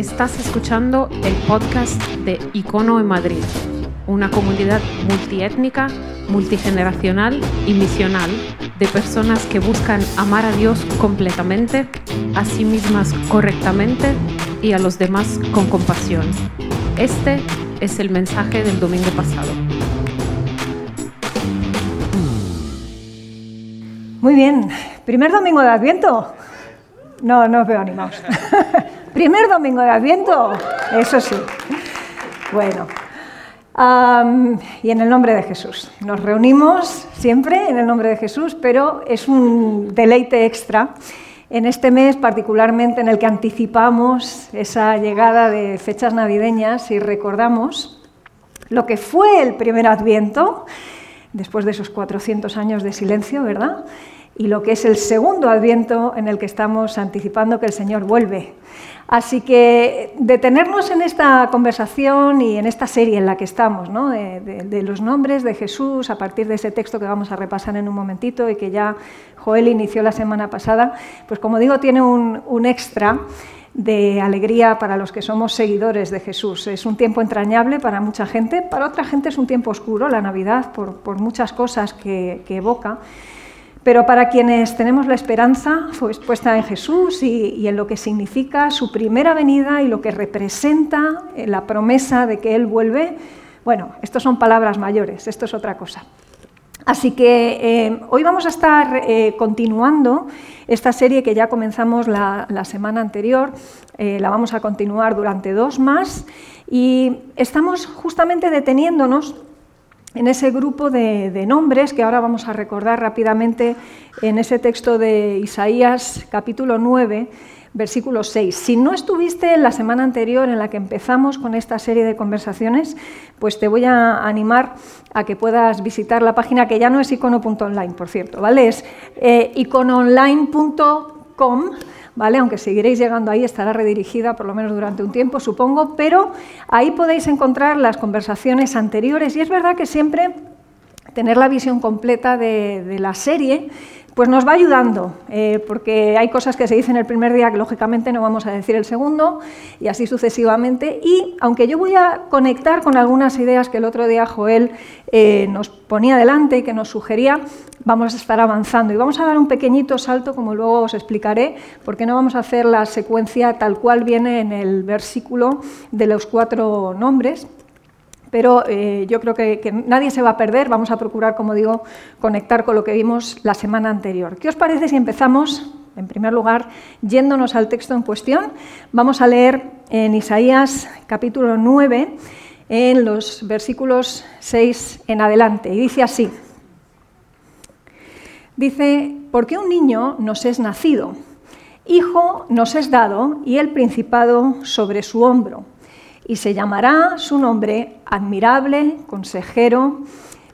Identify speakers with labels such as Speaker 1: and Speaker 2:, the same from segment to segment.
Speaker 1: Estás escuchando el podcast de Icono en Madrid, una comunidad multiétnica, multigeneracional y misional de personas que buscan amar a Dios completamente, a sí mismas correctamente y a los demás con compasión. Este es el mensaje del domingo pasado.
Speaker 2: Muy bien, primer domingo de Adviento. No, no os veo animados. primer domingo de Adviento, eso sí. Bueno, y en el nombre de Jesús. Nos reunimos siempre en el nombre de Jesús, pero es un deleite extra en este mes particularmente en el que anticipamos esa llegada de fechas navideñas y recordamos lo que fue el primer adviento después de esos 400 años de silencio, ¿verdad? Y lo que es el segundo adviento en el que estamos anticipando que el Señor vuelve. Así que detenernos en esta conversación y en esta serie en la que estamos, ¿no? de, los nombres de Jesús, a partir de ese texto que vamos a repasar en un momentito y que ya Joel inició la semana pasada, pues como digo, tiene un, un extra de alegría para los que somos seguidores de Jesús. Es un tiempo entrañable para mucha gente, para otra gente es un tiempo oscuro, la Navidad, por, muchas cosas que, evoca. Pero para quienes tenemos la esperanza pues, puesta en Jesús y, en lo que significa su primera venida y lo que representa eh, la promesa de que Él vuelve, bueno, estas son palabras mayores, esto es otra cosa. Así que eh, hoy vamos a estar eh, continuando esta serie que ya comenzamos la, semana anterior, la vamos a continuar durante dos más y estamos justamente deteniéndonos en ese grupo de, nombres que ahora vamos a recordar rápidamente en ese texto de Isaías capítulo 9 versículo 6. Si no estuviste en la semana anterior en la que empezamos con esta serie de conversaciones, pues te voy a animar a que puedas visitar la página que ya no es icono.online, por cierto, ¿vale? Es eh. ¿Vale? Aunque seguiréis llegando ahí, estará redirigida por lo menos durante un tiempo, supongo, pero ahí podéis encontrar las conversaciones anteriores y es verdad que siempre tener la visión completa de la serie pues nos va ayudando, eh, porque hay cosas que se dicen el primer día que lógicamente no vamos a decir el segundo, y así sucesivamente. Y aunque yo voy a conectar con algunas ideas que el otro día Joel eh, nos ponía delante y que nos sugería, vamos a estar avanzando. Y vamos a dar un pequeñito salto, como luego os explicaré, porque no vamos a hacer la secuencia tal cual viene en el versículo de los cuatro nombres, pero eh, yo creo que, nadie se va a perder. Vamos a procurar, como digo, conectar con lo que vimos la semana anterior. ¿Qué os parece si empezamos, en primer lugar, yéndonos al texto en cuestión? Vamos a leer en Isaías capítulo 9, en los versículos 6 en adelante. Y dice así. Dice, porque un niño nos es nacido, hijo nos es dado y el principado sobre su hombro y se llamará su nombre admirable, consejero,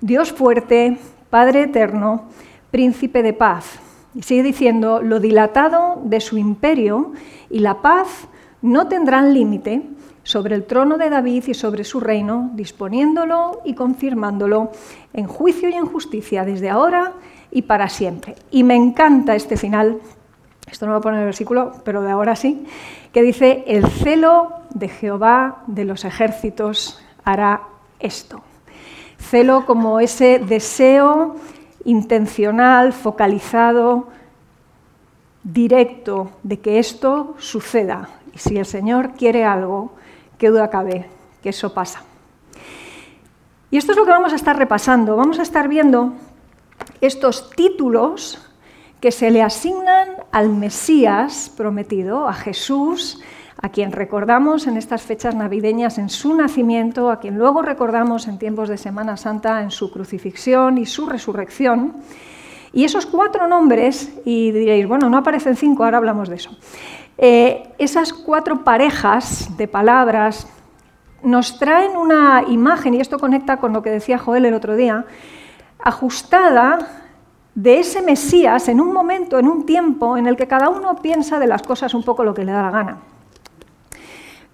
Speaker 2: Dios fuerte, Padre eterno, príncipe de paz. Y sigue diciendo, lo dilatado de su imperio y la paz no tendrán límite sobre el trono de David y sobre su reino, disponiéndolo y confirmándolo en juicio y en justicia desde ahora y para siempre. Y me encanta este final esto no lo pone en el versículo, pero de ahora sí, que dice, el celo de Jehová de los ejércitos hará esto. Celo como ese deseo intencional, focalizado, directo de que esto suceda. Y si el Señor quiere algo, qué duda cabe que eso pasa. Y esto es lo que vamos a estar repasando. Vamos a estar viendo estos títulos que se le asignan al Mesías prometido, a Jesús, a quien recordamos en estas fechas navideñas en su nacimiento, a quien luego recordamos en tiempos de Semana Santa en su crucifixión y su resurrección. Y esos cuatro nombres, y diréis, bueno, no aparecen cinco, ahora hablamos de eso. Eh, esas cuatro parejas de palabras nos traen una imagen, y esto conecta con lo que decía Joel el otro día, ajustada de ese Mesías en un momento, en un tiempo en el que cada uno piensa de las cosas un poco lo que le da la gana.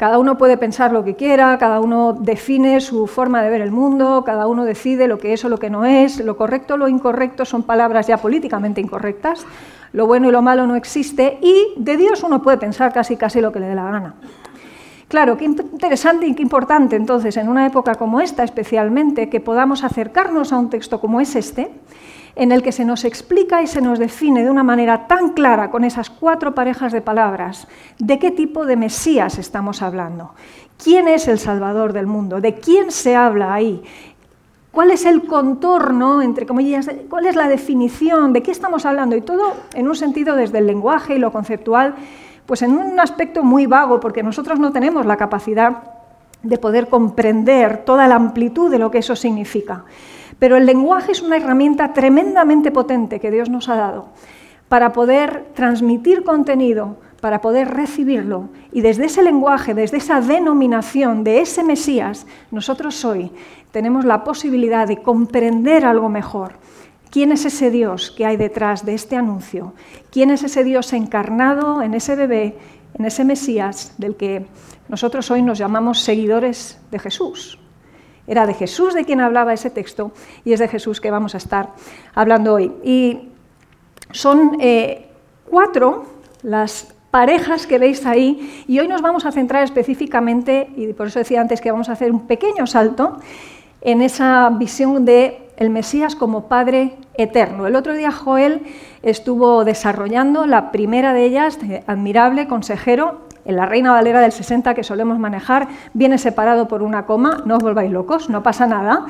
Speaker 2: Cada uno puede pensar lo que quiera, cada uno define su forma de ver el mundo, cada uno decide lo que es o lo que no es, lo correcto o lo incorrecto son palabras ya políticamente incorrectas, lo bueno y lo malo no existe y de Dios uno puede pensar casi casi lo que le dé la gana. Claro, qué interesante y qué importante entonces en una época como esta especialmente que podamos acercarnos a un texto como es este, en el que se nos explica y se nos define de una manera tan clara con esas cuatro parejas de palabras de qué tipo de Mesías estamos hablando. ¿Quién es el Salvador del mundo? ¿De quién se habla ahí? ¿Cuál es el contorno, entre comillas, cuál es la definición, de qué estamos hablando? Y todo en un sentido desde el lenguaje y lo conceptual, pues en un aspecto muy vago, porque nosotros no tenemos la capacidad de poder comprender toda la amplitud de lo que eso significa. Pero el lenguaje es una herramienta tremendamente potente que Dios nos ha dado para poder transmitir contenido, para poder recibirlo. Y desde ese lenguaje, desde esa denominación de ese Mesías, nosotros hoy tenemos la posibilidad de comprender algo mejor. ¿Quién es ese Dios que hay detrás de este anuncio? ¿Quién es ese Dios encarnado en ese bebé, en ese Mesías del que nosotros hoy nos llamamos seguidores de Jesús? Era de Jesús de quien hablaba ese texto y es de Jesús que vamos a estar hablando hoy. Y son eh, cuatro las parejas que veis ahí y hoy nos vamos a centrar específicamente, y por eso decía antes que vamos a hacer un pequeño salto, en esa visión de el Mesías como Padre eterno. El otro día Joel estuvo desarrollando la primera de ellas, admirable consejero, en la Reina Valera del 60 que solemos manejar viene separado por una coma, no os volváis locos, no pasa nada.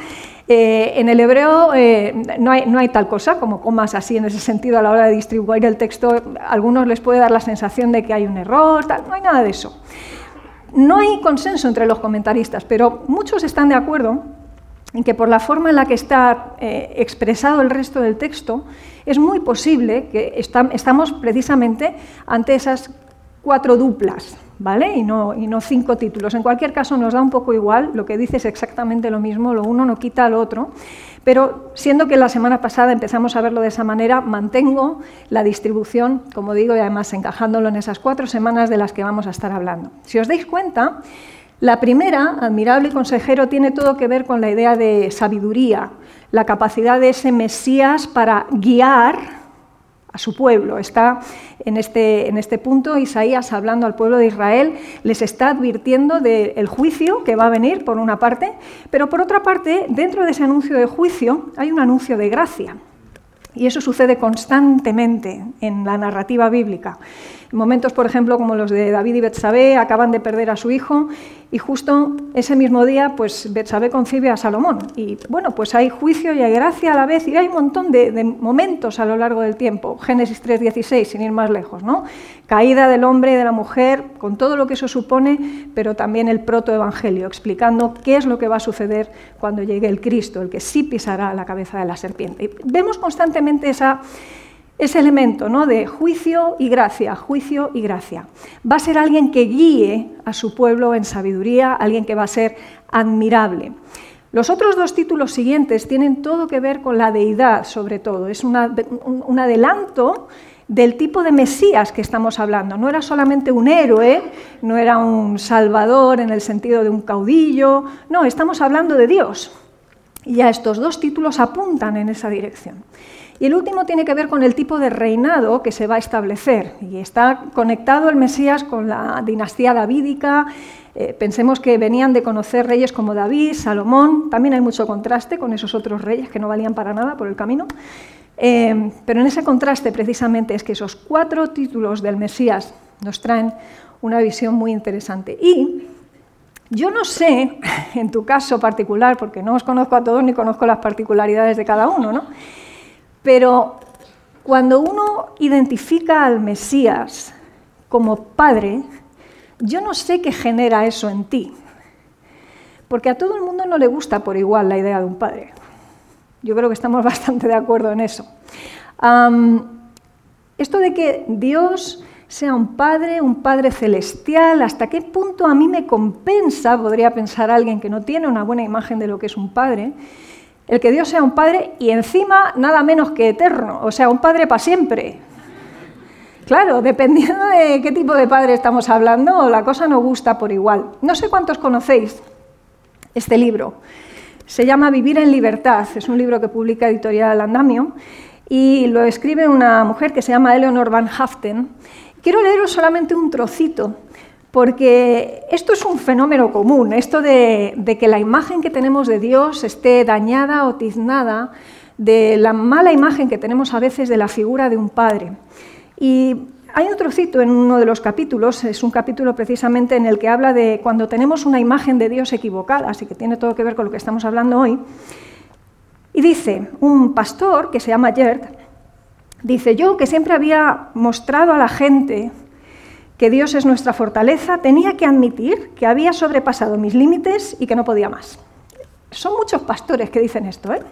Speaker 2: Eh, en el hebreo eh, no, hay, tal cosa como comas así en ese sentido a la hora de distribuir el texto. A algunos les puede dar la sensación de que hay un error, tal, no hay nada de eso. No hay consenso entre los comentaristas, pero muchos están de acuerdo en que por la forma en la que está eh, expresado el resto del texto, es muy posible que estamos precisamente ante esas cuatro duplas, ¿vale? Y no, y no cinco títulos. En cualquier caso, nos da un poco igual, lo que dice es exactamente lo mismo, lo uno no quita al otro, pero siendo que la semana pasada empezamos a verlo de esa manera, mantengo la distribución, como digo, y además encajándolo en esas cuatro semanas de las que vamos a estar hablando. Si os dais cuenta, la primera, admirable consejero, tiene todo que ver con la idea de sabiduría, la capacidad de ese Mesías para guiar a su pueblo. Está en este, en este punto Isaías hablando al pueblo de Israel, les está advirtiendo del juicio que va a venir, por una parte, pero por otra parte, dentro de ese anuncio de juicio hay un anuncio de gracia. Y eso sucede constantemente en la narrativa bíblica. Momentos, por ejemplo, como los de David y Betsabé, acaban de perder a su hijo y justo ese mismo día, pues Betsabé concibe a Salomón. Y bueno, pues hay juicio y hay gracia a la vez y hay un montón de, momentos a lo largo del tiempo. Génesis 3.16, sin ir más lejos, ¿no? Caída del hombre y de la mujer, con todo lo que eso supone, pero también el protoevangelio, explicando qué es lo que va a suceder cuando llegue el Cristo, el que sí pisará la cabeza de la serpiente. Y vemos constantemente esa ese elemento ¿no? de juicio y gracia, juicio y gracia. Va a ser alguien que guíe a su pueblo en sabiduría, alguien que va a ser admirable. Los otros dos títulos siguientes tienen todo que ver con la deidad, sobre todo. Es un adelanto del tipo de Mesías que estamos hablando. No era solamente un héroe, no era un salvador en el sentido de un caudillo, no, estamos hablando de Dios. Y ya estos dos títulos apuntan en esa dirección. Y el último tiene que ver con el tipo de reinado que se va a establecer. Y está conectado el Mesías con la dinastía davídica. Eh, pensemos que venían de conocer reyes como David, Salomón. También hay mucho contraste con esos otros reyes que no valían para nada por el camino. Eh, pero en ese contraste precisamente es que esos cuatro títulos del Mesías nos traen una visión muy interesante. Y yo no sé, en tu caso particular, porque no os conozco a todos ni conozco las particularidades de cada uno, ¿no? Pero cuando uno identifica al Mesías como padre, yo no sé qué genera eso en ti. Porque a todo el mundo no le gusta por igual la idea de un padre. Yo creo que estamos bastante de acuerdo en eso. esto de que Dios sea un padre, un padre celestial, hasta qué punto a mí me compensa, podría pensar alguien que no tiene una buena imagen de lo que es un padre, el que Dios sea un Padre y encima nada menos que eterno, o sea, un Padre para siempre. Claro, dependiendo de qué tipo de padre estamos hablando, la cosa no gusta por igual. No sé cuántos conocéis este libro. Se llama Vivir en Libertad. Es un libro que publica Editorial Andamio y lo escribe una mujer que se llama Eleanor Van Haften. Quiero leeros solamente un trocito porque esto es un fenómeno común, esto de, que la imagen que tenemos de Dios esté dañada o tiznada de la mala imagen que tenemos a veces de la figura de un padre. Y hay otro trocito en uno de los capítulos, es un capítulo precisamente en el que habla de cuando tenemos una imagen de Dios equivocada, así que tiene todo que ver con lo que estamos hablando hoy. Y dice, un pastor que se llama Gerd, dice, yo que siempre había mostrado a la gente que Dios es nuestra fortaleza, tenía que admitir que había sobrepasado mis límites y que no podía más. Son muchos pastores que dicen esto. ¿eh?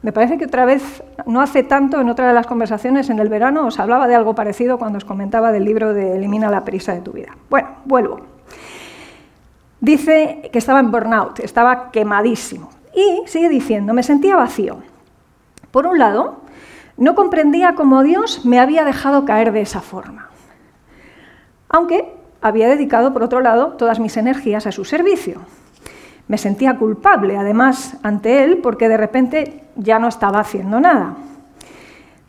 Speaker 2: Me parece que otra vez, no hace tanto, en otra de las conversaciones en el verano, os hablaba de algo parecido cuando os comentaba del libro de Elimina la prisa de tu vida. Bueno, vuelvo. Dice que estaba en burnout, estaba quemadísimo. Y sigue diciendo, me sentía vacío. Por un lado, no comprendía cómo Dios me había dejado caer de esa forma aunque había dedicado, por otro lado, todas mis energías a su servicio. Me sentía culpable, además, ante él, porque de repente ya no estaba haciendo nada.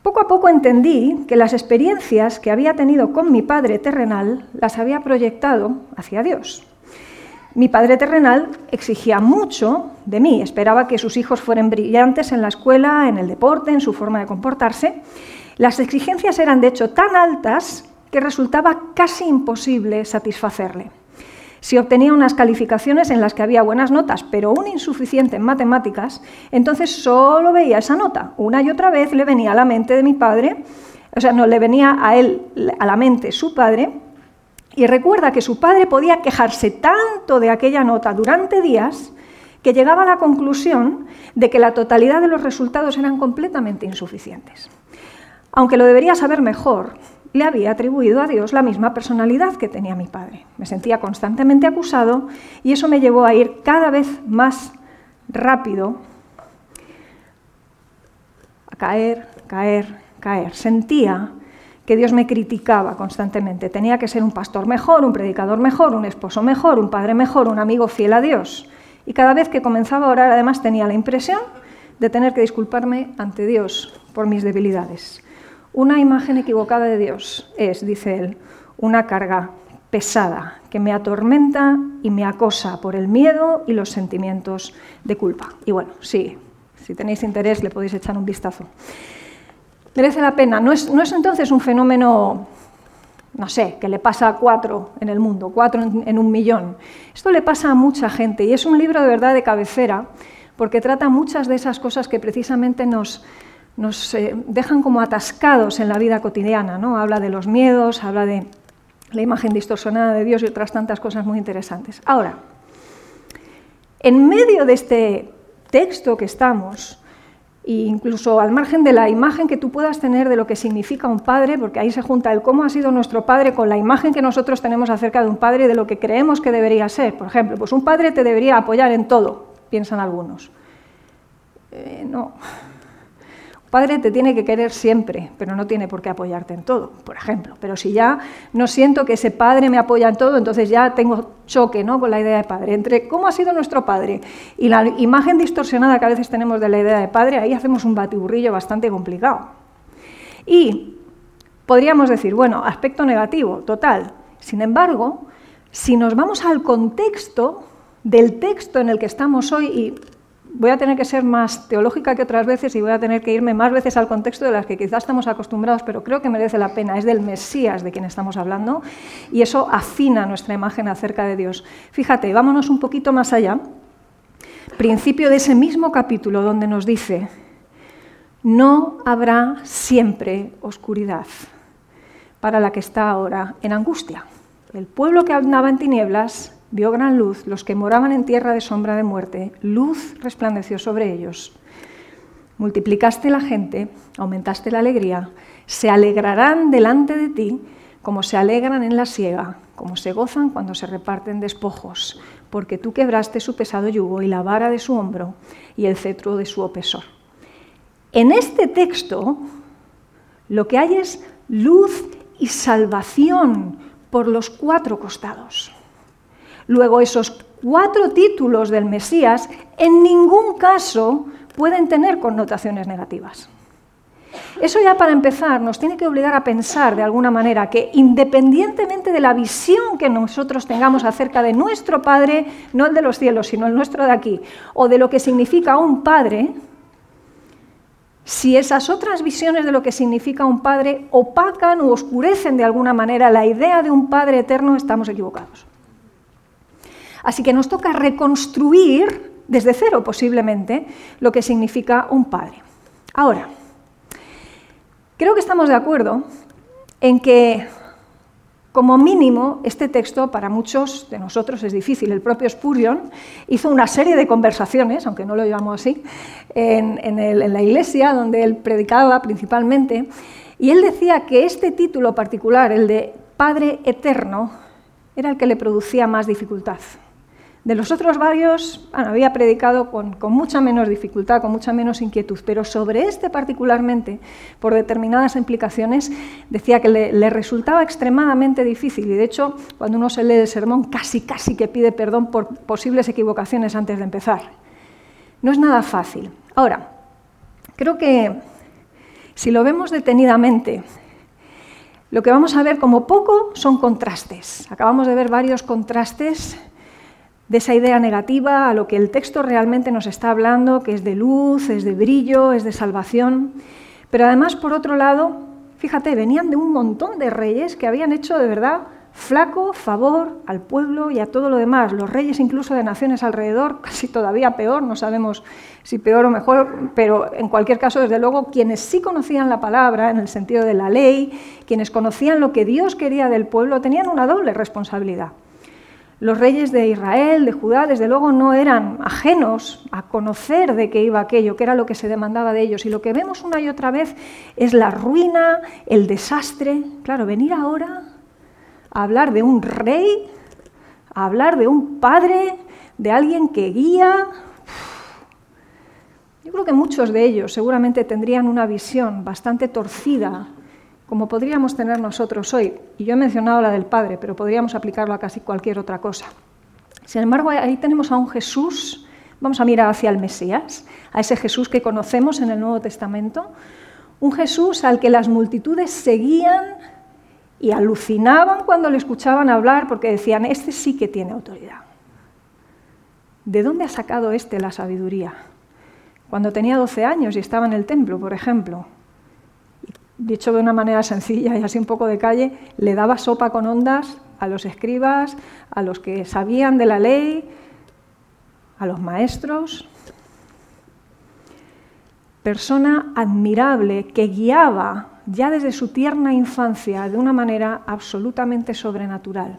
Speaker 2: Poco a poco entendí que las experiencias que había tenido con mi padre terrenal las había proyectado hacia Dios. Mi padre terrenal exigía mucho de mí, esperaba que sus hijos fueran brillantes en la escuela, en el deporte, en su forma de comportarse. Las exigencias eran de hecho tan altas que resultaba casi imposible satisfacerle. Si obtenía unas calificaciones en las que había buenas notas, pero un insuficiente en matemáticas, entonces solo veía esa nota. Una y otra vez le venía a la mente de mi padre, o sea, no le venía a él a la mente su padre, y recuerda que su padre podía quejarse tanto de aquella nota durante días que llegaba a la conclusión de que la totalidad de los resultados eran completamente insuficientes. Aunque lo debería saber mejor, le había atribuido a Dios la misma personalidad que tenía mi padre. Me sentía constantemente acusado y eso me llevó a ir cada vez más rápido a caer, caer, caer. Sentía que Dios me criticaba constantemente. Tenía que ser un pastor mejor, un predicador mejor, un esposo mejor, un padre mejor, un amigo fiel a Dios. Y cada vez que comenzaba a orar, además tenía la impresión de tener que disculparme ante Dios por mis debilidades. Una imagen equivocada de Dios es, dice él, una carga pesada que me atormenta y me acosa por el miedo y los sentimientos de culpa. Y bueno, sí, si tenéis interés le podéis echar un vistazo. Merece la pena. No es, entonces un fenómeno, no sé, que le pasa a cuatro en el mundo, cuatro en un millón. Esto le pasa a mucha gente y es un libro de verdad de cabecera porque trata muchas de esas cosas que precisamente nos, nos eh, dejan como atascados en la vida cotidiana. ¿no? Habla de los miedos, habla de la imagen distorsionada de Dios y otras tantas cosas muy interesantes. Ahora, en medio de este texto que estamos, e incluso al margen de la imagen que tú puedas tener de lo que significa un padre, porque ahí se junta el cómo ha sido nuestro padre con la imagen que nosotros tenemos acerca de un padre y de lo que creemos que debería ser. Por ejemplo, pues un padre te debería apoyar en todo, piensan algunos. Eh, no, padre te tiene que querer siempre, pero no tiene por qué apoyarte en todo, por ejemplo. Pero si ya no siento que ese padre me apoya en todo, entonces ya tengo choque ¿no? con la idea de padre. Entre cómo ha sido nuestro padre y la imagen distorsionada que a veces tenemos de la idea de padre, ahí hacemos un batiburrillo bastante complicado. Y podríamos decir, bueno, aspecto negativo, total. Sin embargo, si nos vamos al contexto del texto en el que estamos hoy, y voy a tener que ser más teológica que otras veces y voy a tener que irme más veces al contexto de las que quizás estamos acostumbrados, pero creo que merece la pena. Es del Mesías de quien estamos hablando y eso afina nuestra imagen acerca de Dios. Fíjate, vámonos un poquito más allá. Principio de ese mismo capítulo donde nos dice, no habrá siempre oscuridad para la que está ahora en angustia. El pueblo que andaba en tinieblas vio gran luz, los que moraban en tierra de sombra de muerte, luz resplandeció sobre ellos. Multiplicaste la gente, aumentaste la alegría, se alegrarán delante de ti como se alegran en la siega, como se gozan cuando se reparten despojos, porque tú quebraste su pesado yugo y la vara de su hombro y el cetro de su opresor. En este texto lo que hay es luz y salvación por los cuatro costados. Luego, esos cuatro títulos del Mesías en ningún caso pueden tener connotaciones negativas. Eso ya para empezar nos tiene que obligar a pensar de alguna manera que independientemente de la visión que nosotros tengamos acerca de nuestro Padre, no el de los cielos, sino el nuestro de aquí, o de lo que significa un Padre, si esas otras visiones de lo que significa un Padre opacan o oscurecen de alguna manera la idea de un Padre eterno, estamos equivocados. Así que nos toca reconstruir desde cero posiblemente lo que significa un Padre. Ahora, creo que estamos de acuerdo en que como mínimo, este texto para muchos de nosotros es difícil. El propio Spurgeon hizo una serie de conversaciones, aunque no lo llamamos así, en la iglesia donde él predicaba principalmente, y él decía que este título particular, el de Padre Eterno, era el que le producía más dificultad. De los otros varios había predicado con, mucha menos dificultad, con mucha menos inquietud, pero sobre este particularmente, por determinadas implicaciones, decía que le, resultaba extremadamente difícil y de hecho cuando uno se lee el sermón casi casi que pide perdón por posibles equivocaciones antes de empezar. No es nada fácil. Ahora, creo que si lo vemos detenidamente, lo que vamos a ver como poco son contrastes. Acabamos de ver varios contrastes de esa idea negativa a lo que el texto realmente nos está hablando, que es de luz, es de brillo, es de salvación. Pero además, por otro lado, fíjate, venían de un montón de reyes que habían hecho de verdad flaco favor al pueblo y a todo lo demás. Los reyes incluso de naciones alrededor, casi todavía peor, no sabemos si peor o mejor, pero en cualquier caso, desde luego, quienes sí conocían la palabra en el sentido de la ley, quienes conocían lo que Dios quería del pueblo, tenían una doble responsabilidad. Los reyes de Israel, de Judá, desde luego no eran ajenos a conocer de qué iba aquello, qué era lo que se demandaba de ellos. Y lo que vemos una y otra vez es la ruina, el desastre. Claro, venir ahora a hablar de un rey, a hablar de un padre, de alguien que guía. Yo creo que muchos de ellos seguramente tendrían una visión bastante torcida como podríamos tener nosotros hoy. Y yo he mencionado la del Padre, pero podríamos aplicarlo a casi cualquier otra cosa. Sin embargo, ahí tenemos a un Jesús, vamos a mirar hacia el Mesías, a ese Jesús que conocemos en el Nuevo Testamento, un Jesús al que las multitudes seguían y alucinaban cuando le escuchaban hablar porque decían, este sí que tiene autoridad. ¿De dónde ha sacado este la sabiduría? Cuando tenía 12 años y estaba en el templo, por ejemplo, dicho de una manera sencilla y así un poco de calle, le daba sopa con ondas a los escribas, a los que sabían de la ley, a los maestros. Persona admirable que guiaba ya desde su tierna infancia de una manera absolutamente sobrenatural.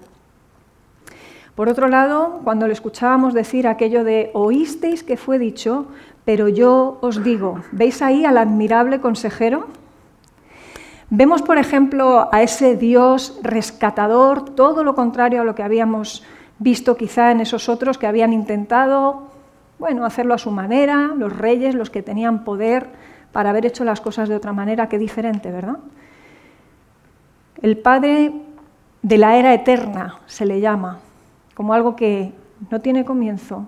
Speaker 2: Por otro lado, cuando le escuchábamos decir aquello de oísteis que fue dicho, pero yo os digo, ¿veis ahí al admirable consejero? Vemos, por ejemplo, a ese Dios rescatador, todo lo contrario a lo que habíamos visto quizá en esos otros que habían intentado, bueno, hacerlo a su manera, los reyes, los que tenían poder para haber hecho las cosas de otra manera, qué diferente, ¿verdad? El Padre de la era eterna se le llama, como algo que no tiene comienzo,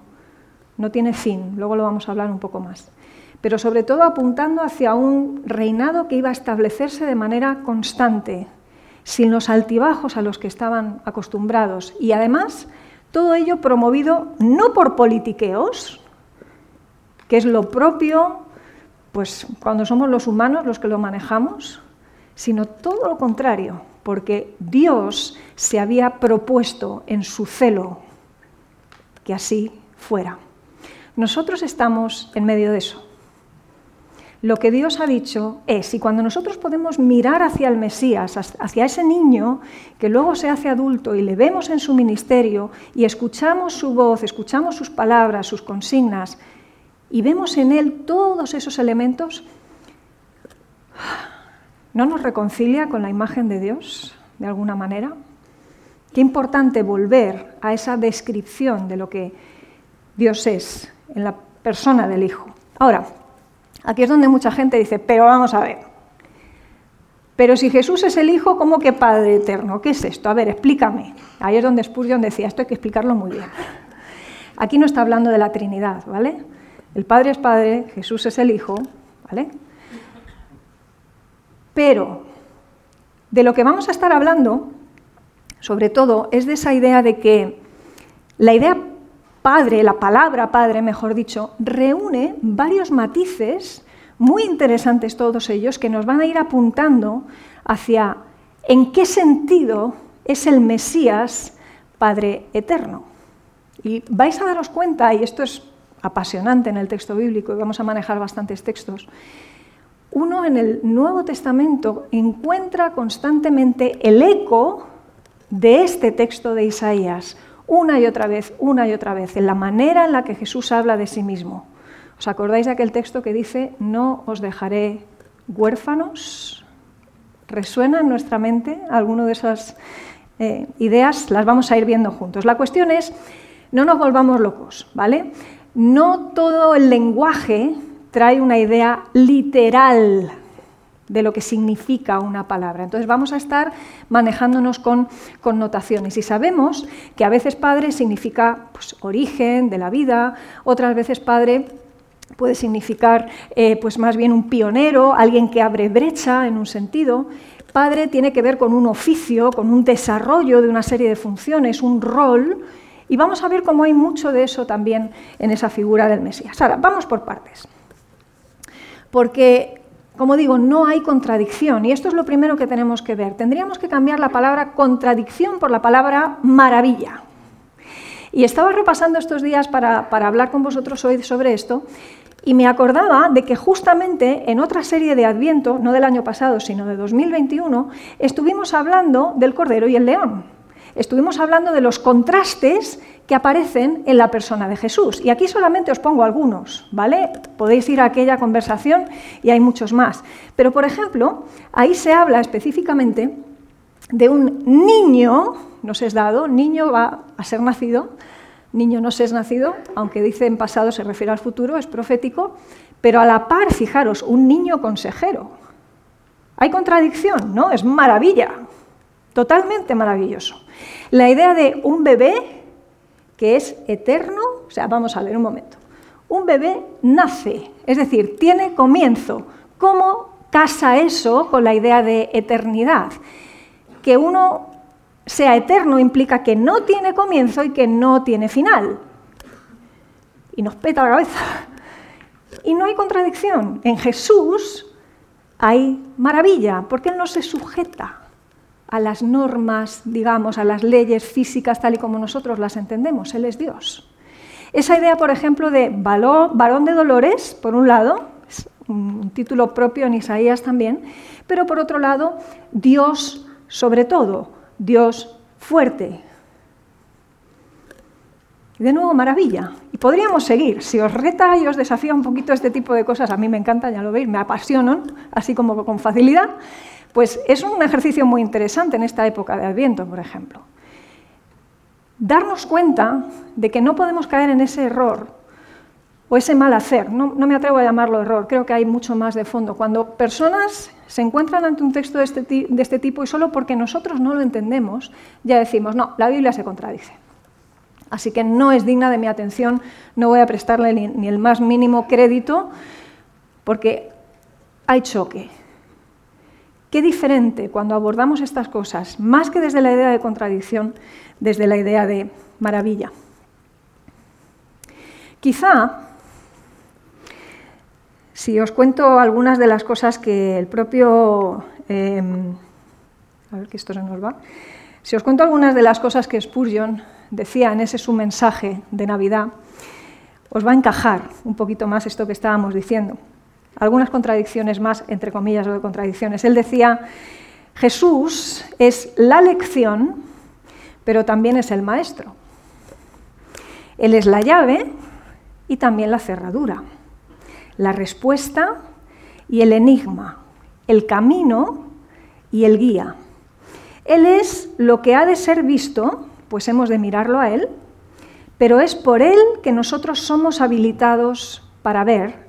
Speaker 2: no tiene fin, luego lo vamos a hablar un poco más pero sobre todo apuntando hacia un reinado que iba a establecerse de manera constante, sin los altibajos a los que estaban acostumbrados. Y además, todo ello promovido no por politiqueos, que es lo propio, pues cuando somos los humanos los que lo manejamos, sino todo lo contrario, porque Dios se había propuesto en su celo que así fuera. Nosotros estamos en medio de eso. Lo que Dios ha dicho es, y cuando nosotros podemos mirar hacia el Mesías, hacia ese niño que luego se hace adulto y le vemos en su ministerio y escuchamos su voz, escuchamos sus palabras, sus consignas, y vemos en él todos esos elementos, ¿no nos reconcilia con la imagen de Dios de alguna manera? Qué importante volver a esa descripción de lo que Dios es en la persona del Hijo. Ahora, Aquí es donde mucha gente dice, pero vamos a ver. Pero si Jesús es el Hijo, ¿cómo que Padre Eterno? ¿Qué es esto? A ver, explícame. Ahí es donde Spurgeon decía, esto hay que explicarlo muy bien. Aquí no está hablando de la Trinidad, ¿vale? El Padre es Padre, Jesús es el Hijo, ¿vale? Pero de lo que vamos a estar hablando, sobre todo, es de esa idea de que la idea padre, la palabra padre, mejor dicho, reúne varios matices muy interesantes todos ellos que nos van a ir apuntando hacia en qué sentido es el Mesías Padre Eterno. Y vais a daros cuenta, y esto es apasionante en el texto bíblico, y vamos a manejar bastantes textos, uno en el Nuevo Testamento encuentra constantemente el eco de este texto de Isaías, una y otra vez, una y otra vez, en la manera en la que Jesús habla de sí mismo. ¿Os acordáis de aquel texto que dice, no os dejaré huérfanos? ¿Resuena en nuestra mente alguna de esas eh, ideas? Las vamos a ir viendo juntos. La cuestión es, no nos volvamos locos, ¿vale? No todo el lenguaje trae una idea literal de lo que significa una palabra. Entonces vamos a estar manejándonos con connotaciones y sabemos que a veces padre significa pues, origen de la vida, otras veces padre puede significar eh, pues más bien un pionero, alguien que abre brecha en un sentido. Padre tiene que ver con un oficio, con un desarrollo de una serie de funciones, un rol, y vamos a ver cómo hay mucho de eso también en esa figura del Mesías. Ahora, vamos por partes porque, como digo, no hay contradicción y esto es lo primero que tenemos que ver. Tendríamos que cambiar la palabra contradicción por la palabra maravilla. Y estaba repasando estos días para, hablar con vosotros hoy sobre esto y me acordaba de que justamente en otra serie de Adviento, no del año pasado, sino de 2021, estuvimos hablando del Cordero y el León. Estuvimos hablando de los contrastes que aparecen en la persona de Jesús. Y aquí solamente os pongo algunos, ¿vale? Podéis ir a aquella conversación y hay muchos más. Pero, por ejemplo, ahí se habla específicamente de un niño, no se es dado, niño va a ser nacido, niño no se es nacido, aunque dice en pasado se refiere al futuro, es profético, pero a la par, fijaros, un niño consejero. Hay contradicción, ¿no? Es maravilla, totalmente maravilloso. La idea de un bebé que es eterno, o sea, vamos a ver un momento. Un bebé nace, es decir, tiene comienzo. ¿Cómo casa eso con la idea de eternidad? Que uno sea eterno implica que no tiene comienzo y que no tiene final. Y nos peta la cabeza. Y no hay contradicción. En Jesús hay maravilla, porque Él no se sujeta a las normas, digamos, a las leyes físicas tal y como nosotros las entendemos. Él es Dios. Esa idea, por ejemplo, de varón de dolores, por un lado, es un título propio en Isaías también, pero por otro lado, Dios sobre todo, Dios fuerte. De nuevo, maravilla. Y podríamos seguir. Si os reta y os desafía un poquito este tipo de cosas, a mí me encanta, ya lo veis, me apasionan, así como con facilidad. Pues es un ejercicio muy interesante en esta época de Adviento, por ejemplo. Darnos cuenta de que no podemos caer en ese error o ese mal hacer. No, me atrevo a llamarlo error, creo que hay mucho más de fondo. Cuando personas se encuentran ante un texto de este, de este tipo y solo porque nosotros no lo entendemos, ya decimos, no, la Biblia se contradice. Así que no es digna de mi atención, no voy a prestarle ni el más mínimo crédito, porque hay choque, Qué diferente cuando abordamos estas cosas, más que desde la idea de contradicción, desde la idea de maravilla. Quizá, si os cuento algunas de las cosas que el propio... Em, a ver que esto se nos va. Si os cuento algunas de las cosas que Spurgeon decía en ese su mensaje de Navidad, os va a encajar un poquito más esto que estábamos diciendo algunas contradicciones más, entre comillas, de contradicciones. Él decía, Jesús es la lección, pero también es el maestro. Él es la llave y también la cerradura, la respuesta y el enigma, el camino y el guía. Él es lo que ha de ser visto, pues hemos de mirarlo a Él, pero es por Él que nosotros somos habilitados para ver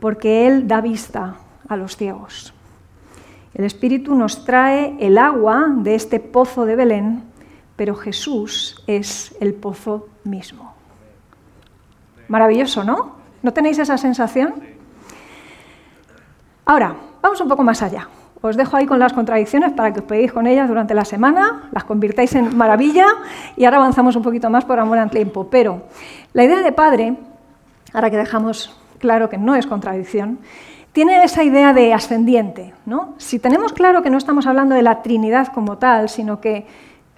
Speaker 2: porque Él da vista a los ciegos. El Espíritu nos trae el agua de este pozo de Belén, pero Jesús es el pozo mismo. Maravilloso, ¿no? ¿No tenéis esa sensación? Ahora, vamos un poco más allá, Os dejo ahí con las contradicciones para que os peguéis con ellas durante la semana, las convirtáis en maravilla y ahora avanzamos un poquito más por amor al tiempo. Pero la idea de padre, ahora que dejamos claro que no es contradicción, tiene esa idea de ascendiente. ¿no? Si tenemos claro que no estamos hablando de la Trinidad como tal, sino que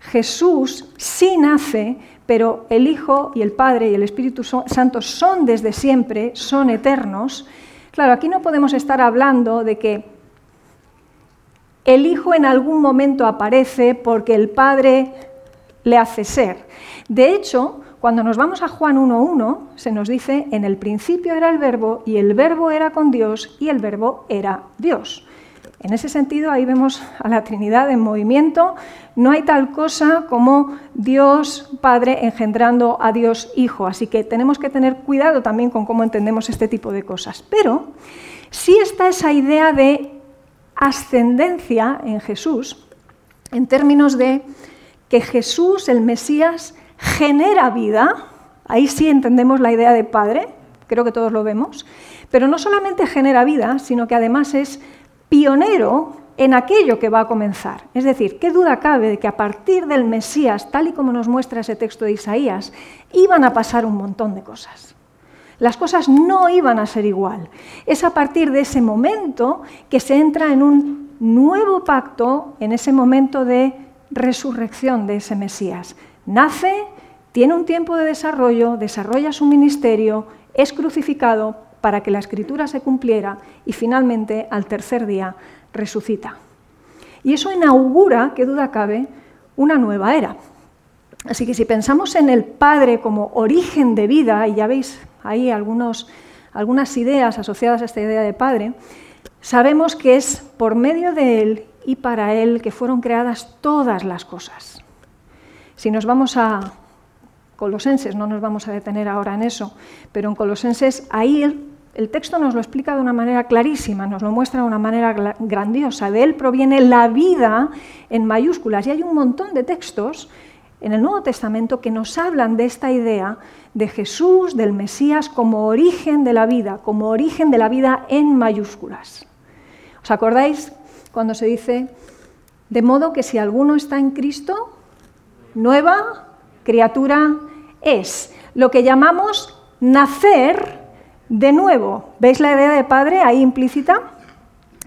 Speaker 2: Jesús sí nace, pero el Hijo y el Padre y el Espíritu Santo son desde siempre, son eternos, claro, aquí no podemos estar hablando de que el Hijo en algún momento aparece porque el Padre le hace ser. De hecho, cuando nos vamos a Juan 1.1, se nos dice, en el principio era el verbo y el verbo era con Dios y el verbo era Dios. En ese sentido, ahí vemos a la Trinidad en movimiento. No hay tal cosa como Dios Padre engendrando a Dios Hijo, así que tenemos que tener cuidado también con cómo entendemos este tipo de cosas. Pero sí está esa idea de ascendencia en Jesús, en términos de que Jesús, el Mesías, genera vida, ahí sí entendemos la idea de Padre, creo que todos lo vemos, pero no solamente genera vida, sino que además es pionero en aquello que va a comenzar. Es decir, ¿qué duda cabe de que a partir del Mesías, tal y como nos muestra ese texto de Isaías, iban a pasar un montón de cosas? Las cosas no iban a ser igual. Es a partir de ese momento que se entra en un nuevo pacto, en ese momento de resurrección de ese Mesías. Nace, tiene un tiempo de desarrollo, desarrolla su ministerio, es crucificado para que la escritura se cumpliera y finalmente al tercer día resucita. Y eso inaugura, qué duda cabe, una nueva era. Así que si pensamos en el Padre como origen de vida, y ya veis ahí algunos, algunas ideas asociadas a esta idea de Padre, sabemos que es por medio de Él y para Él que fueron creadas todas las cosas. Si nos vamos a Colosenses, no nos vamos a detener ahora en eso, pero en Colosenses ahí el, texto nos lo explica de una manera clarísima, nos lo muestra de una manera grandiosa. De él proviene la vida en mayúsculas y hay un montón de textos en el Nuevo Testamento que nos hablan de esta idea de Jesús, del Mesías, como origen de la vida, como origen de la vida en mayúsculas. ¿Os acordáis cuando se dice, de modo que si alguno está en Cristo, nueva criatura es. Lo que llamamos nacer de nuevo. ¿Veis la idea de Padre ahí implícita?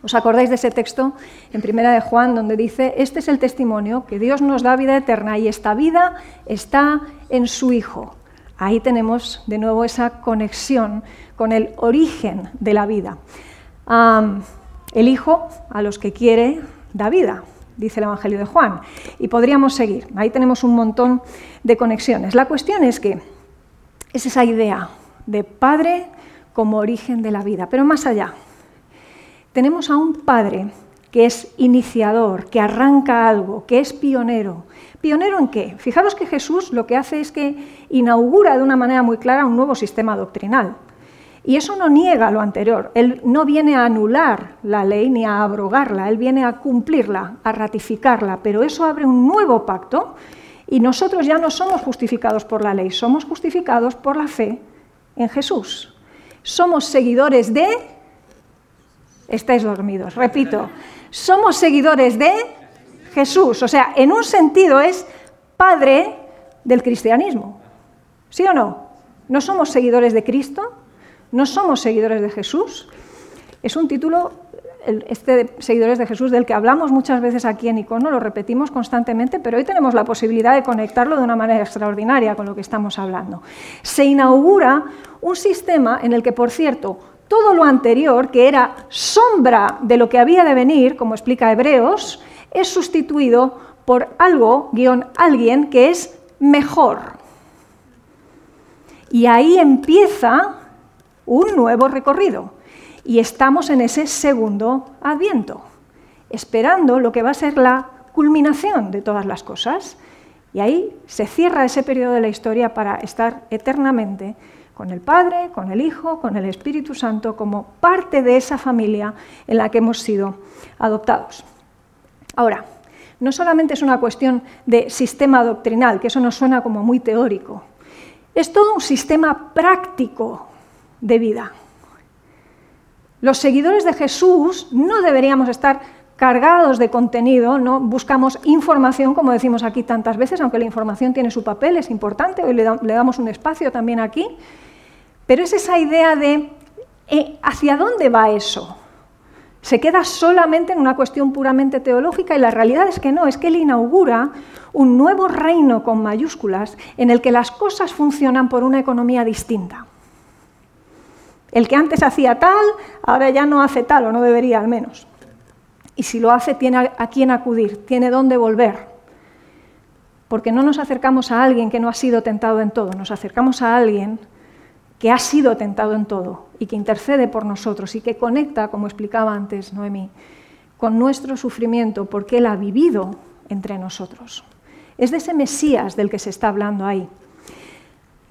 Speaker 2: ¿Os acordáis de ese texto en Primera de Juan donde dice, este es el testimonio, que Dios nos da vida eterna y esta vida está en su Hijo? Ahí tenemos de nuevo esa conexión con el origen de la vida. el Hijo a los que quiere da vida dice el Evangelio de Juan. Y podríamos seguir. Ahí tenemos un montón de conexiones. La cuestión es que es esa idea de Padre como origen de la vida. Pero más allá, tenemos a un Padre que es iniciador, que arranca algo, que es pionero. ¿Pionero en qué? Fijaros que Jesús lo que hace es que inaugura de una manera muy clara un nuevo sistema doctrinal. Y eso no niega lo anterior. Él no viene a anular la ley ni a abrogarla, él viene a cumplirla, a ratificarla, pero eso abre un nuevo pacto y nosotros ya no somos justificados por la ley, somos justificados por la fe en Jesús. Somos seguidores de... Estáis dormidos, repito, somos seguidores de Jesús, o sea, en un sentido es padre del cristianismo. ¿Sí o no? ¿No somos seguidores de Cristo? ¿No somos seguidores de Jesús? Es un título, este de seguidores de Jesús, del que hablamos muchas veces aquí en Icono, lo repetimos constantemente, pero hoy tenemos la posibilidad de conectarlo de una manera extraordinaria con lo que estamos hablando. Se inaugura un sistema en el que, por cierto, todo lo anterior, que era sombra de lo que había de venir, como explica Hebreos, es sustituido por algo, guion alguien, que es mejor. Y ahí empieza un nuevo recorrido. Y estamos en ese segundo adviento, esperando lo que va a ser la culminación de todas las cosas. Y ahí se cierra ese periodo de la historia para estar eternamente con el Padre, con el Hijo, con el Espíritu Santo, como parte de esa familia en la que hemos sido adoptados. Ahora, no solamente es una cuestión de sistema doctrinal, que eso nos suena como muy teórico, es todo un sistema práctico de vida. Los seguidores de Jesús no deberíamos estar cargados de contenido, ¿no? buscamos información, como decimos aquí tantas veces, aunque la información tiene su papel, es importante, hoy le, damos un espacio también aquí, pero es esa idea de eh, hacia dónde va eso. Se queda solamente en una cuestión puramente teológica y la realidad es que no, es que él inaugura un nuevo reino con mayúsculas en el que las cosas funcionan por una economía distinta. El que antes hacía tal, ahora ya no hace tal, o no debería al menos. Y si lo hace, tiene a quién acudir, tiene dónde volver. Porque no nos acercamos a alguien que no ha sido tentado en todo, nos acercamos a alguien que ha sido tentado en todo y que intercede por nosotros y que conecta, como explicaba antes Noemí, con nuestro sufrimiento porque Él ha vivido entre nosotros. Es de ese Mesías del que se está hablando ahí.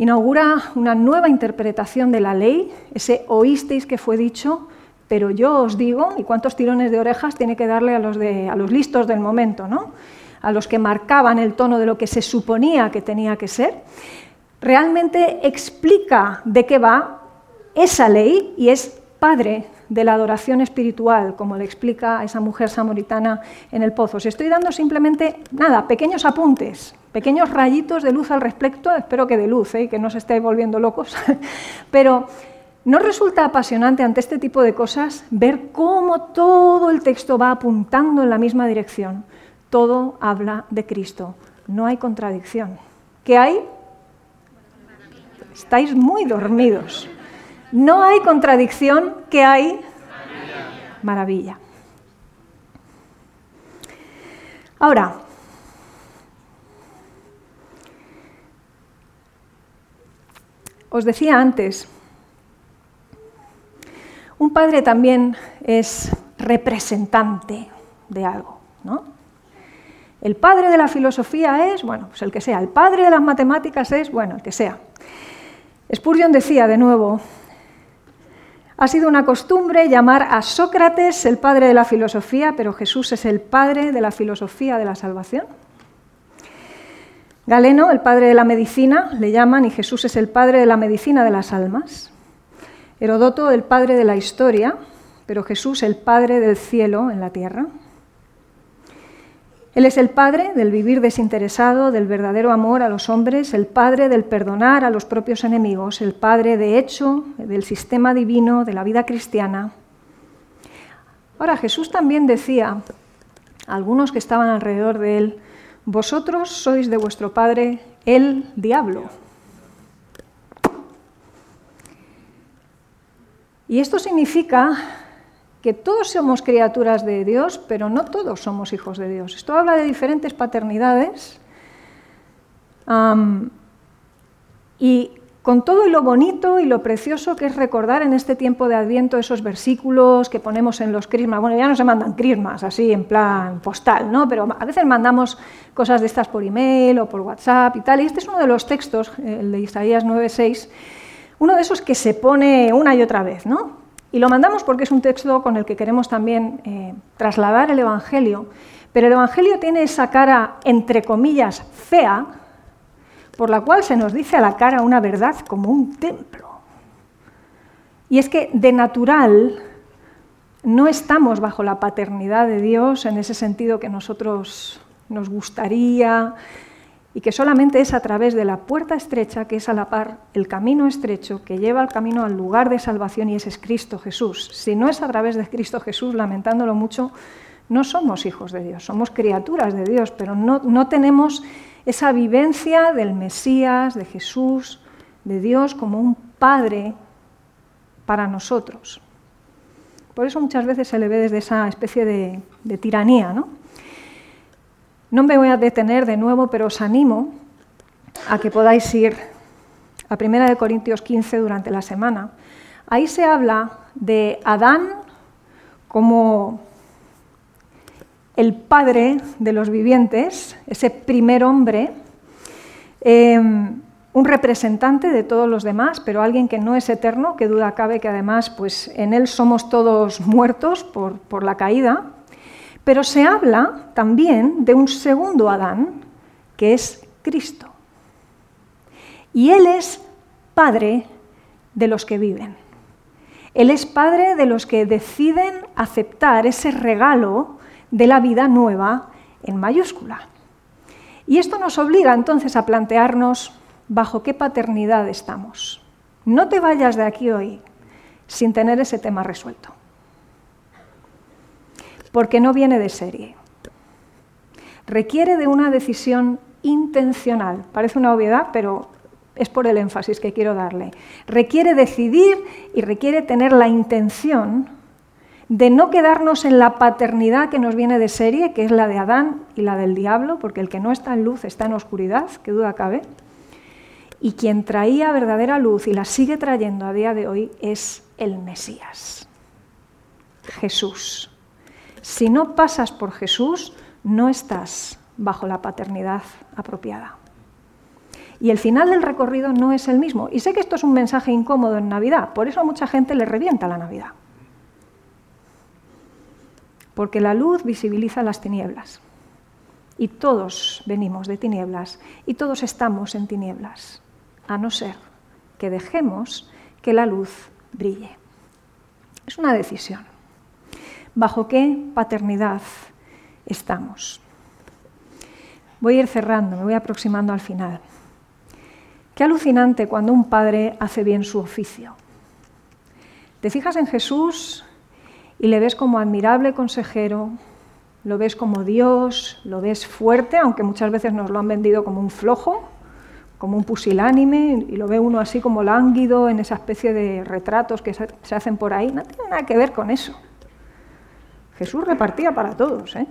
Speaker 2: Inaugura una nueva interpretación de la ley, ese oísteis que fue dicho, pero yo os digo, y cuántos tirones de orejas tiene que darle a los, de, a los listos del momento, ¿no? a los que marcaban el tono de lo que se suponía que tenía que ser, realmente explica de qué va esa ley y es padre de la adoración espiritual, como le explica a esa mujer samaritana en el pozo. Os estoy dando simplemente, nada, pequeños apuntes, pequeños rayitos de luz al respecto, espero que de luz, ¿eh? que no se esté volviendo locos, pero ¿No resulta apasionante ante este tipo de cosas ver cómo todo el texto va apuntando en la misma dirección? Todo habla de Cristo. No hay contradicción. ¿Qué hay? Estáis muy dormidos. No hay contradicción. ¿Qué hay? Maravilla. Ahora, os decía antes un padre también es representante de algo, ¿no? El padre de la filosofía es, bueno, pues el que sea. El padre de las matemáticas es, bueno, el que sea. Spurgeon decía de nuevo, ha sido una costumbre llamar a Sócrates el padre de la filosofía, pero Jesús es el padre de la filosofía de la salvación. Galeno, el padre de la medicina, le llaman, y Jesús es el padre de la medicina de las almas. Herodoto el padre de la historia, pero Jesús el padre del cielo en la tierra. Él es el padre del vivir desinteresado, del verdadero amor a los hombres, el padre del perdonar a los propios enemigos, el padre de hecho del sistema divino, de la vida cristiana. Ahora Jesús también decía a algunos que estaban alrededor de él, vosotros sois de vuestro padre el diablo Y esto significa que todos somos criaturas de Dios, pero no todos somos hijos de Dios. Esto habla de diferentes paternidades y con todo lo bonito y lo precioso que es recordar en este tiempo de Adviento esos versículos que ponemos en los crismas. Bueno, ya no se mandan crismas así en plan postal, ¿no? Pero a veces mandamos cosas de estas por email o por WhatsApp y tal. Y este es uno de los textos, el de Isaías 9:6 uno de esos que se pone una y otra vez, ¿no? Y lo mandamos porque es un texto con el que queremos también eh, trasladar el Evangelio, pero el Evangelio tiene esa cara, entre comillas, fea, por la cual se nos dice a la cara una verdad como un templo. Y es que de natural no estamos bajo la paternidad de Dios en ese sentido que nosotros nos gustaría, y que solamente es a través de la puerta estrecha, que es a la par el camino estrecho que lleva el camino al lugar de salvación y ese es Cristo Jesús. Si no es a través de Cristo Jesús, lamentándolo mucho, no somos hijos de Dios, somos criaturas de Dios, pero no, no tenemos esa vivencia del Mesías, de Jesús, de Dios como un Padre para nosotros. Por eso muchas veces se le ve desde esa especie de, de tiranía, ¿no? No me voy a detener de nuevo, pero os animo a que podáis ir a 1 Corintios 15 durante la semana. Ahí se habla de Adán como el padre de los vivientes, ese primer hombre, em, un representante de todos los demás, pero alguien que no es eterno, que duda cabe que además pues, en él somos todos muertos por, por la caída, pero se habla también de un segundo Adán, que es Cristo. Y Él es Padre de los que viven. Él es Padre de los que deciden aceptar ese regalo de la vida nueva en mayúscula. Y esto nos obliga entonces a plantearnos bajo qué paternidad estamos. No te vayas de aquí hoy sin tener ese tema resuelto, porque no viene de serie. Requiere de una decisión intencional. Parece una obviedad, pero es por el énfasis que quiero darle. Requiere decidir y requiere tener la intención de no quedarnos en la paternidad que nos viene de serie, que es la de Adán y la del diablo, porque el que no está en luz está en oscuridad, que duda cabe. Y quien traía verdadera luz y la sigue trayendo a día de hoy es el Mesías, Jesús. Si no pasas por Jesús, no estás bajo la paternidad apropiada. Y el final del recorrido no es el mismo. Y sé que esto es un mensaje incómodo en Navidad, por eso a mucha gente le revienta la Navidad. Porque la luz visibiliza las tinieblas. Y todos venimos de tinieblas y todos estamos en tinieblas, a no ser que dejemos que la luz brille. Es una decisión. ¿Bajo qué paternidad estamos? Voy a ir cerrando, me voy aproximando al final. Qué alucinante cuando un padre hace bien su oficio. Te fijas en Jesús y le ves como admirable consejero, lo ves como Dios, lo ves fuerte, aunque muchas veces nos lo han vendido como un flojo, como un pusilánime, y lo ve uno así como lánguido en esa especie de retratos que se hacen por ahí. No tiene nada que ver con eso. Jesús repartía para todos, ¿eh?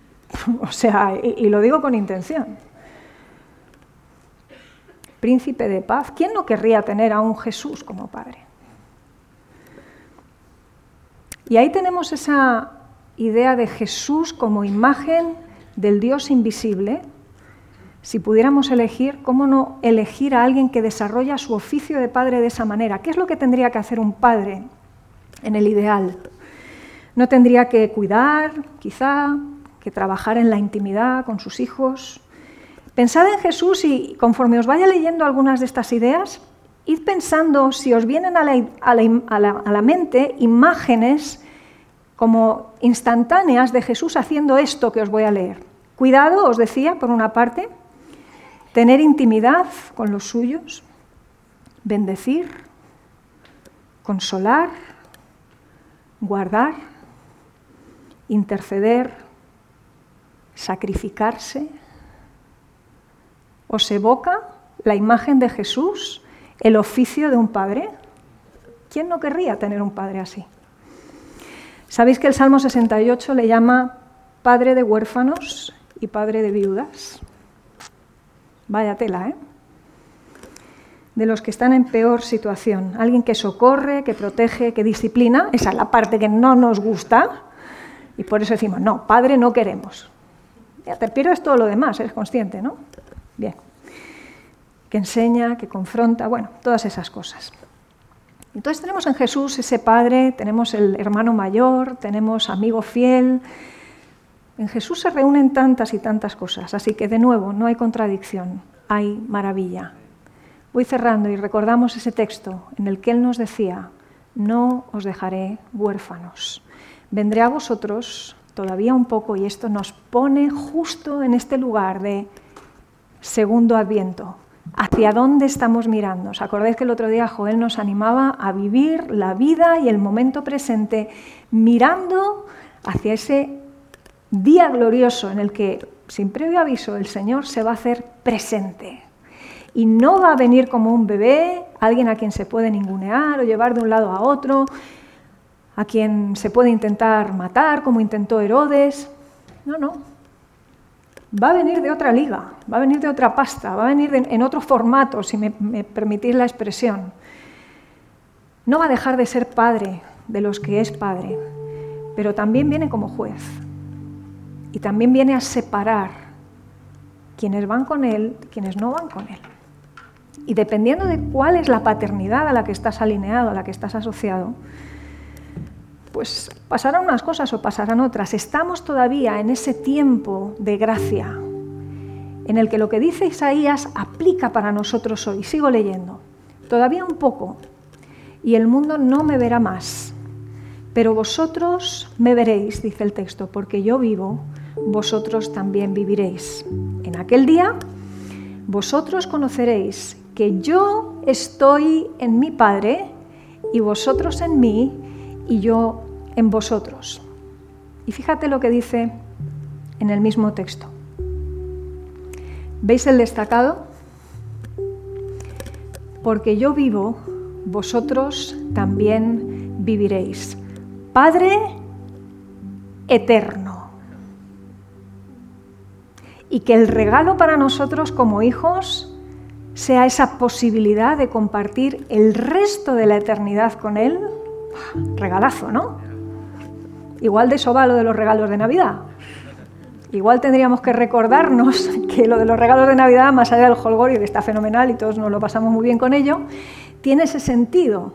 Speaker 2: O sea, y lo digo con intención príncipe de paz. ¿Quién no querría tener a un Jesús como Padre? Y ahí tenemos esa idea de Jesús como imagen del Dios invisible. Si pudiéramos elegir, ¿cómo no elegir a alguien que desarrolla su oficio de padre de esa manera? ¿Qué es lo que tendría que hacer un padre en el ideal? No tendría que cuidar, quizá, que trabajar en la intimidad con sus hijos, Pensad en Jesús y conforme os vaya leyendo algunas de estas ideas, id pensando si os vienen a la, mente imágenes como instantáneas de Jesús haciendo esto que os voy a leer. Cuidado, os decía, por una parte, tener intimidad con los suyos, bendecir, consolar, guardar, interceder, sacrificarse, ¿Os evoca la imagen de Jesús, el oficio de un padre? ¿Quién no querría tener un padre así? ¿Sabéis que el Salmo 68 le llama padre de huérfanos y padre de viudas? Vaya tela, ¿eh? De los que están en peor situación. Alguien que socorre, que protege, que disciplina. Esa es la parte que no nos gusta. Y por eso decimos, no, padre no queremos. Ya te pierdes todo lo demás, eres consciente, ¿no? Bien. Que enseña, que confronta, bueno, todas esas cosas. Entonces tenemos en Jesús ese Padre, tenemos el hermano mayor, tenemos amigo fiel. En Jesús se reúnen tantas y tantas cosas, así que de nuevo no hay contradicción, hay maravilla. Voy cerrando y recordamos ese texto en el que Él nos decía, no os dejaré huérfanos, vendré a vosotros todavía un poco y esto nos pone justo en este lugar de segundo adviento. ¿Hacia dónde estamos mirando? ¿Os acordáis que el otro día Joel nos animaba a vivir la vida y el momento presente mirando hacia ese día glorioso en el que, sin previo aviso, el Señor se va a hacer presente? Y no va a venir como un bebé, alguien a quien se puede ningunear o llevar de un lado a otro, a quien se puede intentar matar, como intentó Herodes. No, no, va a venir de otra liga, va a venir de otra pasta, va a venir en otro formato, si me, me permitís la expresión. No va a dejar de ser padre de los que es padre, pero también viene como juez. Y también viene a separar quienes van con él, quienes no van con él. Y dependiendo de cuál es la paternidad a la que estás alineado, a la que estás asociado, pues pasarán unas cosas o pasarán otras. Estamos todavía en ese tiempo de gracia en el que lo que dice Isaías aplica para nosotros hoy. Sigo leyendo. Todavía un poco y el mundo no me verá más, Pero vosotros me veréis, dice el texto, porque yo vivo, vosotros también viviréis. En aquel día, vosotros conoceréis que yo estoy en mi Padre y vosotros en mí y yo en vosotros. Y fíjate lo que dice en el mismo texto. ¿Veis el destacado? Porque yo vivo, vosotros también viviréis. Padre eterno. Y que el regalo para nosotros como hijos sea esa posibilidad de compartir el resto de la eternidad con Él. Regalazo, ¿no? Igual de eso va lo de los regalos de Navidad. Igual tendríamos que recordarnos que lo de los regalos de Navidad, más allá del holgorio, que está fenomenal y todos nos lo pasamos muy bien con ello, tiene ese sentido.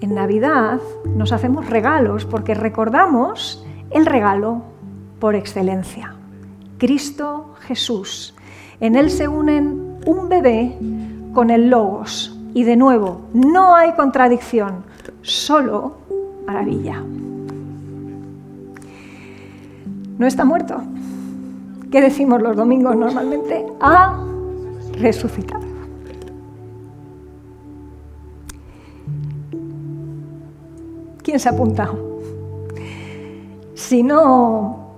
Speaker 2: En Navidad nos hacemos regalos porque recordamos el regalo por excelencia, Cristo Jesús. En Él se unen un bebé con el logos y de nuevo, no hay contradicción, solo maravilla no está muerto. ¿Qué decimos los domingos normalmente? Ha resucitado. ¿Quién se ha? Si no,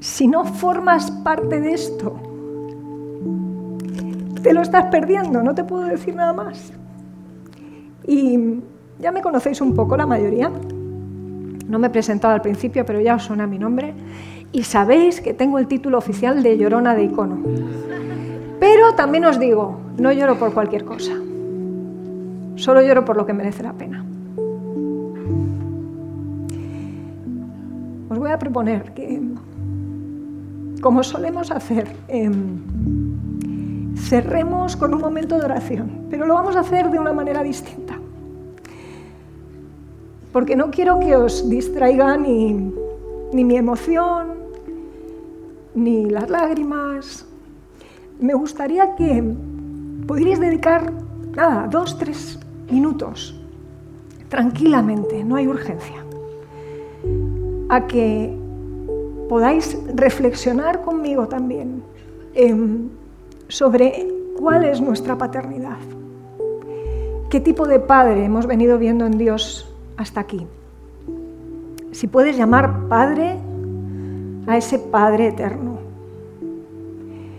Speaker 2: si no formas parte de esto, te lo estás perdiendo, no te puedo decir nada más. Y ya me conocéis un poco la mayoría. No me he presentado al principio, pero ya os suena mi nombre. Y sabéis que tengo el título oficial de llorona de icono. Pero también os digo, no lloro por cualquier cosa. Solo lloro por lo que merece la pena. Os voy a proponer que, como solemos hacer, em, cerremos con un momento de oración, pero lo vamos a hacer de una manera distinta porque no quiero que os distraiga ni, mi emoción, ni las lágrimas. Me gustaría que pudierais dedicar, nada, dos, tres minutos, tranquilamente, no hay urgencia, a que podáis reflexionar conmigo también sobre cuál es nuestra paternidad, qué tipo de padre hemos venido viendo en Dios hasta aquí. Si puedes llamar Padre a ese Padre eterno.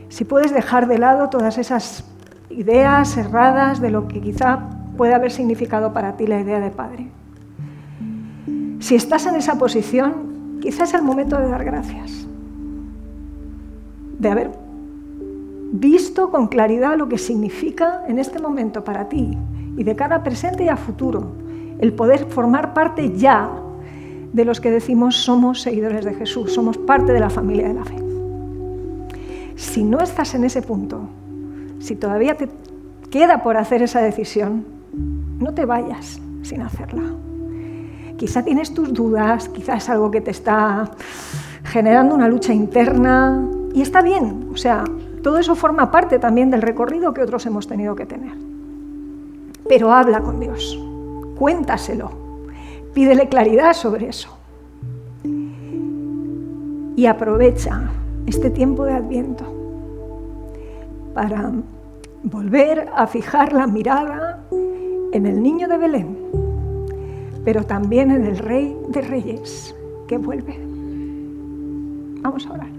Speaker 2: Si puedes dejar de lado todas esas ideas erradas de lo que quizá puede haber significado para ti la idea de Padre. Si estás en esa posición, quizás es el momento de dar gracias. De haber visto con claridad lo que significa en este momento para ti y de cara a presente y a futuro el poder formar parte ya de los que decimos somos seguidores de Jesús, somos parte de la familia de la fe. Si no estás en ese punto, si todavía te queda por hacer esa decisión, no te vayas sin hacerla. Quizá tienes tus dudas, quizás es algo que te está generando una lucha interna y está bien, o sea, todo eso forma parte también del recorrido que otros hemos tenido que tener. Pero habla con Dios cuéntaselo, pídele claridad sobre eso. Y aprovecha este tiempo de adviento para volver a fijar la mirada en el niño de Belén, pero también en el rey de reyes que vuelve. Vamos a orar.